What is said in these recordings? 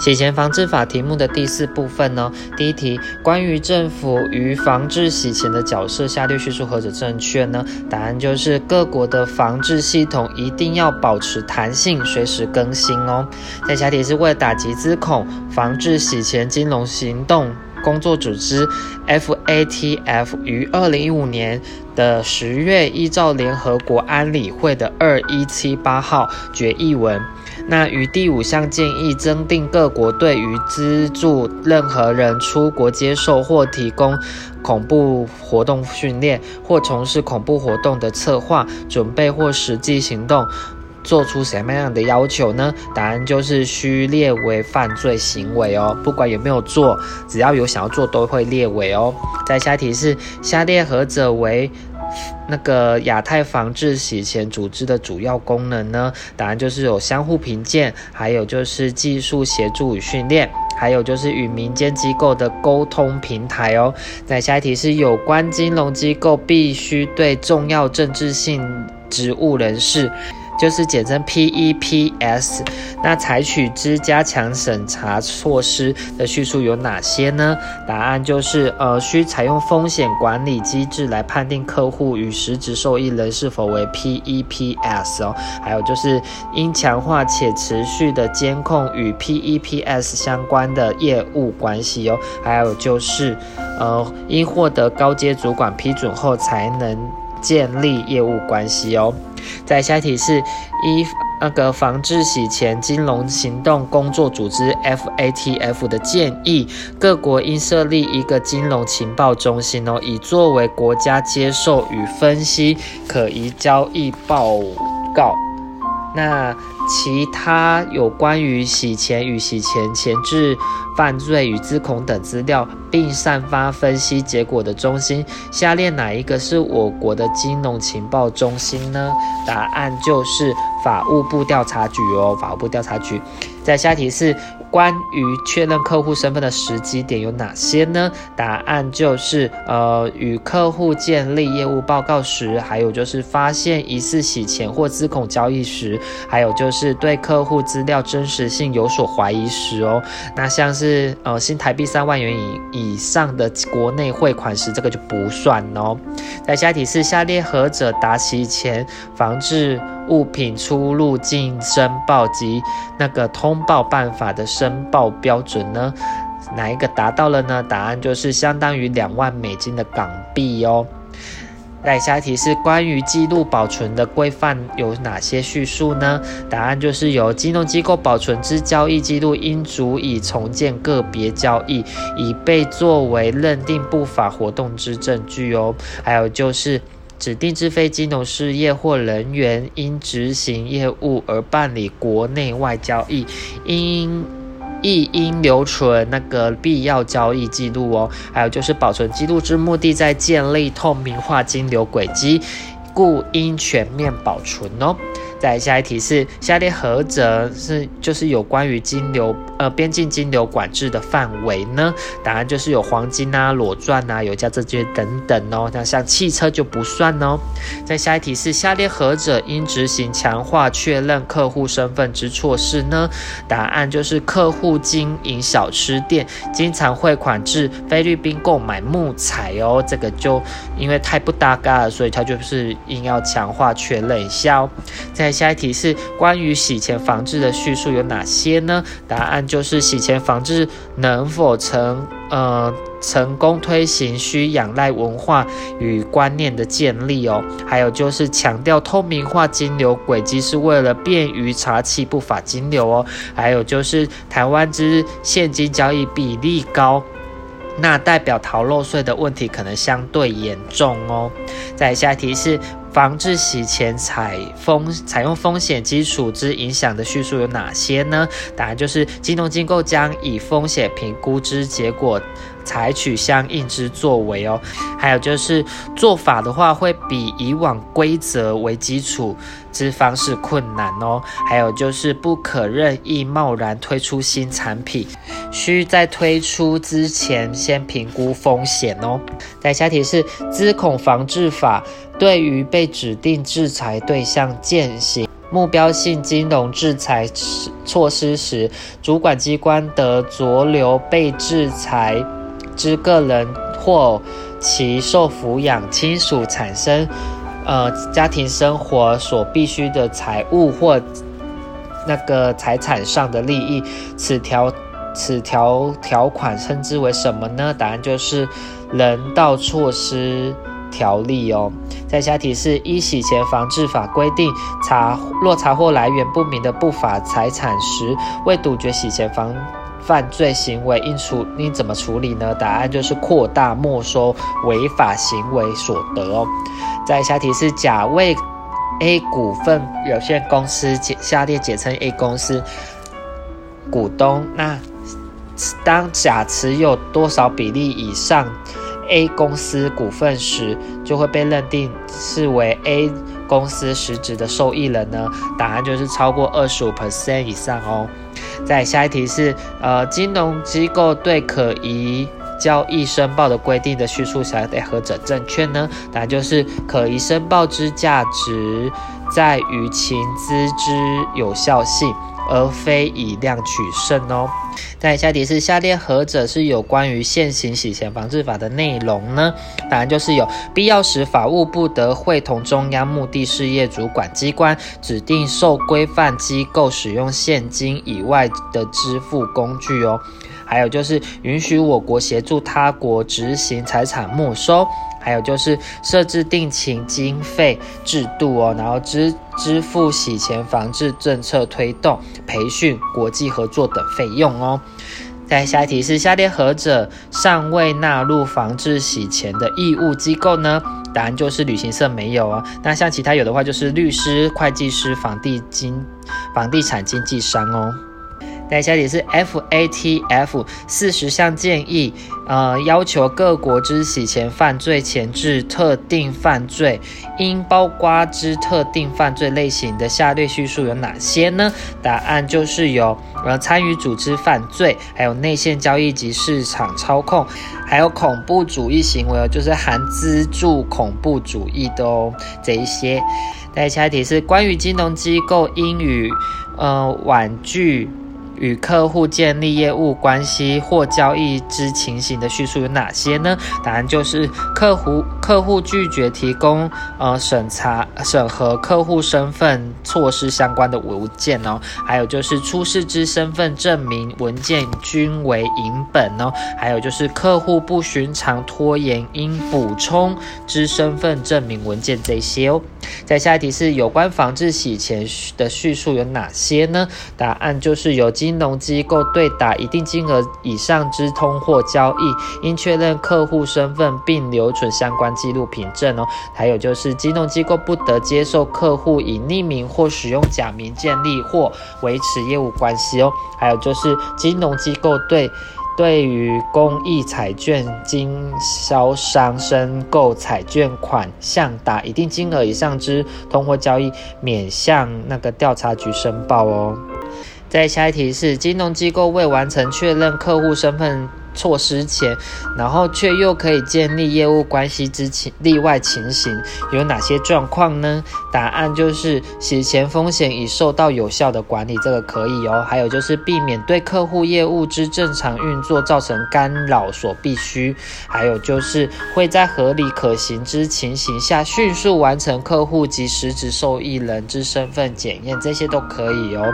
洗钱防治法题目的第四部分呢，第一题，关于政府于防治洗钱的角色，下列叙述何者正确呢？答案就是各国的防治系统一定要保持弹性，随时更新哦。在下题是为了打击资恐，防治洗钱金融行动。工作组织 FATF 于二零一五年的十月，依照联合国安理会的二一七八号决议文，那与第五项建议增订各国对于资助任何人出国接受或提供恐怖活动训练或从事恐怖活动的策划、准备或实际行动。做出什么样的要求呢？答案就是需列为犯罪行为哦，不管有没有做，只要有想要做，都会列为哦。在下一题是下列何者为那个亚太防治洗钱组织的主要功能呢？答案就是有相互评鉴，还有就是技术协助与训练，还有就是与民间机构的沟通平台哦。在下一题是有关金融机构必须对重要政治性职务人士。就是简称 PEPS，那采取之加强审查措施的叙述有哪些呢？答案就是呃，需采用风险管理机制来判定客户与实质受益人是否为 PEPS 哦，还有就是应强化且持续的监控与 PEPS 相关的业务关系哦，还有就是呃，应获得高阶主管批准后才能建立业务关系哦。在下一题是一那个防治洗钱金融行动工作组织 FATF 的建议，各国应设立一个金融情报中心哦，以作为国家接受与分析可疑交易报告。那其他有关于洗钱与洗钱前置犯罪与资恐等资料，并散发分析结果的中心，下列哪一个是我国的金融情报中心呢？答案就是法务部调查局哦，法务部调查局。在下题是。关于确认客户身份的时机点有哪些呢？答案就是呃，与客户建立业务报告时，还有就是发现疑似洗钱或资恐交易时，还有就是对客户资料真实性有所怀疑时哦。那像是呃新台币三万元以以上的国内汇款时，这个就不算哦。在下一题是下列何者达洗钱防治？物品出入境申报及那个通报办法的申报标准呢？哪一个达到了呢？答案就是相当于两万美金的港币哦。来，下一题是关于记录保存的规范有哪些叙述呢？答案就是由金融机构保存之交易记录应足以重建个别交易，以被作为认定不法活动之证据哦。还有就是。指定之非金融事业或人员因执行业务而办理国内外交易，应亦应留存那个必要交易记录哦。还有就是保存记录之目的在建立透明化金流轨迹，故应全面保存哦。再下一题是下列何者是就是有关于金流呃边境金流管制的范围呢？答案就是有黄金啊、裸钻啊、有价证券等等哦。那像汽车就不算哦。再下一题是下列何者应执行强化确认客户身份之措施呢？答案就是客户经营小吃店，经常汇款至菲律宾购买木材哦。这个就因为太不搭嘎了，所以它就是应要强化确认一下哦。在下一题是关于洗钱防治的叙述有哪些呢？答案就是洗钱防治能否成呃成功推行，需仰赖文化与观念的建立哦。还有就是强调透明化金流轨迹是为了便于查缉不法金流哦。还有就是台湾之现金交易比例高。那代表逃漏税的问题可能相对严重哦。再下一题是防治洗钱采风采用风险基础之影响的叙述有哪些呢？答案就是金融机构将以风险评估之结果。采取相应之作为哦，还有就是做法的话，会比以往规则为基础之方式困难哦。还有就是不可任意贸然推出新产品，需在推出之前先评估风险哦。在下题是资恐防治法对于被指定制裁对象践行。目标性金融制裁措施时，主管机关得酌留被制裁之个人或其受抚养亲属产生呃家庭生活所必需的财物或那个财产上的利益。此条此条条款称之为什么呢？答案就是人道措施。条例哦，在下提示：一洗钱防治法规定，查若查获来源不明的不法财产时，为杜绝洗钱防犯罪行为，应处应怎么处理呢？答案就是扩大没收违法行为所得哦。再下提示：甲为 A 股份有限公司（下列简称 A 公司）股东，那当甲持有多少比例以上？A 公司股份时，就会被认定视为 A 公司实质的受益人呢？答案就是超过二十五 percent 以上哦。再下一题是，呃，金融机构对可疑交易申报的规定的叙述下列何者正确呢？答案就是可疑申报之价值在于情资之有效性。而非以量取胜哦。在下题是下列何者是有关于现行洗钱防治法的内容呢？答案就是有必要时法务部得会同中央目的事业主管机关指定受规范机构使用现金以外的支付工具哦。还有就是允许我国协助他国执行财产没收。还有就是设置定情经费制度哦，然后支支付洗钱防治政策推动、培训、国际合作等费用哦。再下一题是下列何者尚未纳入防治洗钱的义务机构呢？答案就是旅行社没有哦。那像其他有的话就是律师、会计师、房地经房地产经纪商哦。在下题是 FATF 四十项建议，呃，要求各国之洗钱犯罪前置特定犯罪，应包括之特定犯罪类型的下列叙述有哪些呢？答案就是有，呃，参与组织犯罪，还有内线交易及市场操控，还有恐怖主义行为，就是含资助恐怖主义的哦，这一些。在下题是关于金融机构应与，呃，婉拒。与客户建立业务关系或交易之情形的叙述有哪些呢？答案就是客户客户拒绝提供呃审查审核客户身份措施相关的文件哦，还有就是出示之身份证明文件均为影本哦，还有就是客户不寻常拖延应补充之身份证明文件这些哦。在下一题是有关防治洗钱的叙述有哪些呢？答案就是有金融机构对打一定金额以上之通货交易，应确认客户身份并留存相关记录凭证哦。还有就是金融机构不得接受客户以匿名或使用假名建立或维持业务关系哦。还有就是金融机构对。对于公益彩券经销商申购彩券款项达一定金额以上之通货交易，免向那个调查局申报哦。再下一题是，金融机构未完成确认客户身份。措施前，然后却又可以建立业务关系之情例外情形有哪些状况呢？答案就是洗钱风险已受到有效的管理，这个可以哦。还有就是避免对客户业务之正常运作造成干扰所必须，还有就是会在合理可行之情形下迅速完成客户及实质受益人之身份检验，这些都可以哦。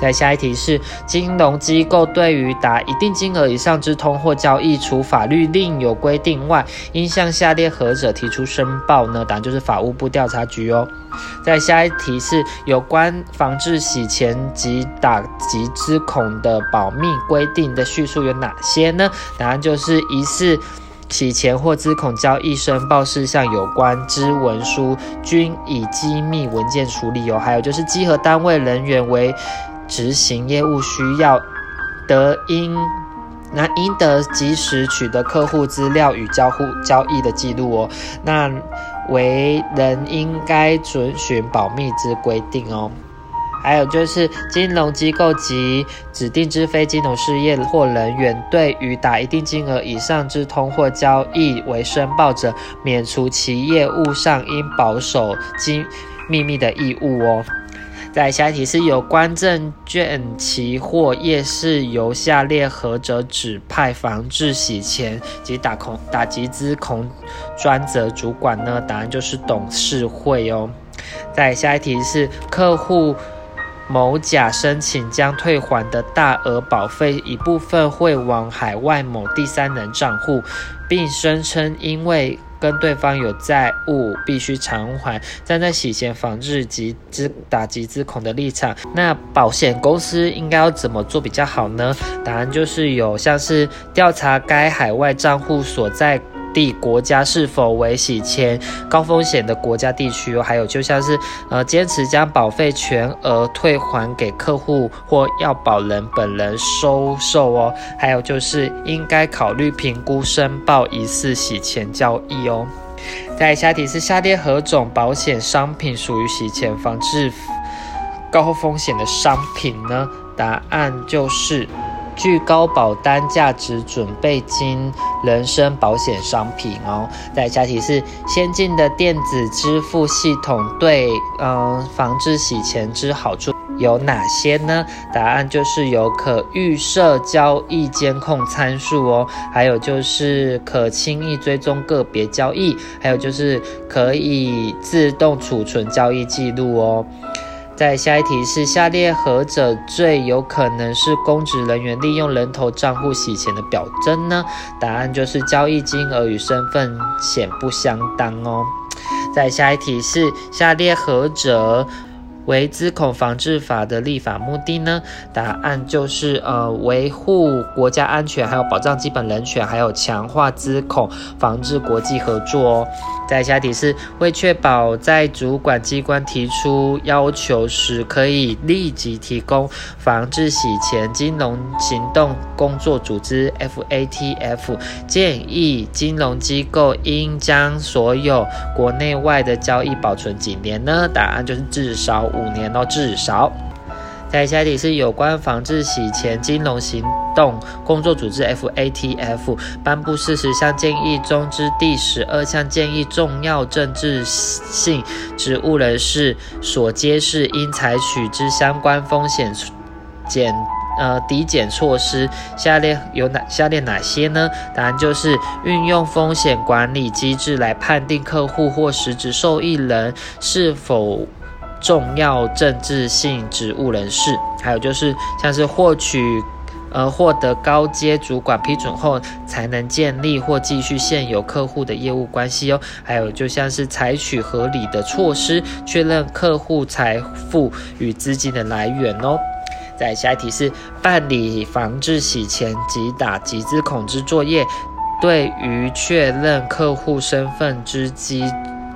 再下一题是金融机构对于达一定金额以上之通或交易，除法律另有规定外，应向下列何者提出申报呢？答案就是法务部调查局哦。在下一题是有关防治洗钱及打击之恐的保密规定的叙述有哪些呢？答案就是疑似洗钱或资恐交易申报事项有关之文书，均以机密文件处理哦。还有就是稽核单位人员为执行业务需要，得应。那应得及时取得客户资料与交互交易的记录哦。那为人应该遵循保密之规定哦。还有就是金融机构及指定之非金融事业或人员，对于打一定金额以上之通货交易为申报者，免除其业务上应保守机秘密的义务哦。在下一题是有关证券期货夜市由下列何者指派防治洗钱及打空打集资恐专责主管呢？答案就是董事会哦。在下一题是客户。某甲申请将退还的大额保费一部分汇往海外某第三人账户，并声称因为跟对方有债务必须偿还。站在洗钱防治及之打击之恐的立场，那保险公司应该要怎么做比较好呢？答案就是有像是调查该海外账户所在。地国家是否为洗钱高风险的国家地区哦？还有就像是呃，坚持将保费全额退还给客户或要保人本人收受哦。还有就是应该考虑评估申报疑似洗钱交易哦。在下题是下列何种保险商品属于洗钱防治高风险的商品呢？答案就是。具高保单价值准备金人身保险商品哦。再下题是先进的电子支付系统对嗯防治洗钱之好处有哪些呢？答案就是有可预设交易监控参数哦，还有就是可轻易追踪个别交易，还有就是可以自动储存交易记录哦。在下一题是下列何者最有可能是公职人员利用人头账户洗钱的表征呢？答案就是交易金额与身份显不相当哦。在下一题是下列何者？为资恐防治法的立法目的呢？答案就是呃维护国家安全，还有保障基本人权，还有强化资恐防治国际合作哦。在下题是为确保在主管机关提出要求时，可以立即提供防治洗钱金融行动工作组织 （FATF） 建议，金融机构应将所有国内外的交易保存几年呢？答案就是至少。五年哦，至少。在下题是有关防治洗钱金融行动工作组织 （FATF） 颁布四十项建议中之第十二项建议，重要政治性职务人士所揭示应采取之相关风险减呃抵减措施，下列有哪下列哪些呢？答案就是运用风险管理机制来判定客户或实质受益人是否。重要政治性职务人士，还有就是像是获取，呃，获得高阶主管批准后，才能建立或继续现有客户的业务关系哦。还有就像是采取合理的措施，确认客户财富与资金的来源哦。在下一题是办理防治洗钱及打集资恐之作业，对于确认客户身份之机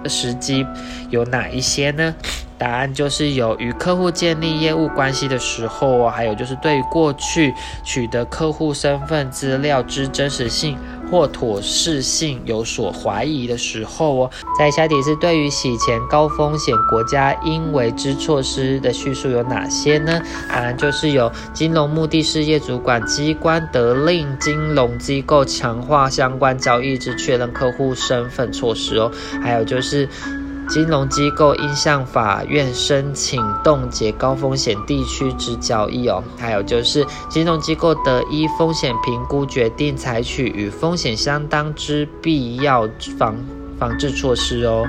时机有哪一些呢？答案就是有与客户建立业务关系的时候，还有就是对于过去取得客户身份资料之真实性或妥适性有所怀疑的时候哦。在下题是对于洗钱高风险国家应为之措施的叙述有哪些呢？答案就是有金融目的事业主管机关得令金融机构强化相关交易之确认客户身份措施哦，还有就是。金融机构应向法院申请冻结高风险地区之交易哦，还有就是金融机构得依风险评估决定采取与风险相当之必要防防治措施哦。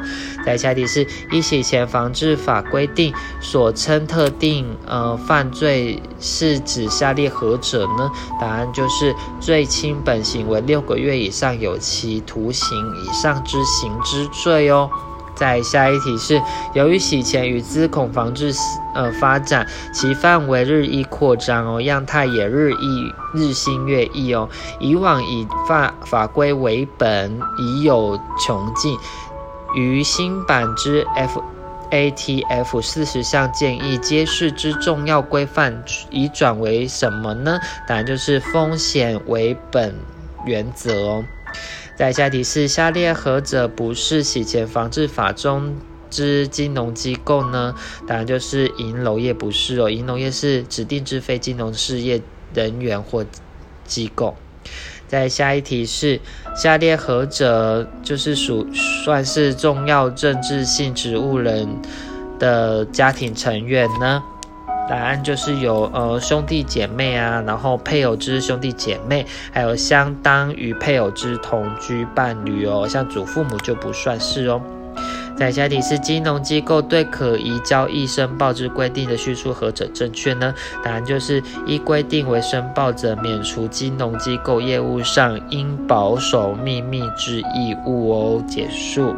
在下题是依洗钱防治法规定所称特定呃犯罪是指下列何者呢？答案就是最轻本刑为六个月以上有期徒刑以上之刑之罪哦。在下一题是，由于洗钱与资恐防治呃发展，其范围日益扩张哦，样态也日益日新月异哦。以往以法法规为本已有穷尽，于新版之 FATF 四十项建议揭示之重要规范，已转为什么呢？答案就是风险为本原则哦。在下题是下列何者不是洗钱防治法中之金融机构呢？答案就是银楼业不是哦，银楼业是指定之非金融事业人员或机构。在下一题是下列何者就是属算是重要政治性职务人的家庭成员呢？答案就是有呃兄弟姐妹啊，然后配偶之兄弟姐妹，还有相当于配偶之同居伴侣哦，像祖父母就不算是哦。在下题是金融机构对可疑交易申报之规定的叙述何者正确呢？答案就是依规定为申报者免除金融机构业务上应保守秘密之义务哦。结束。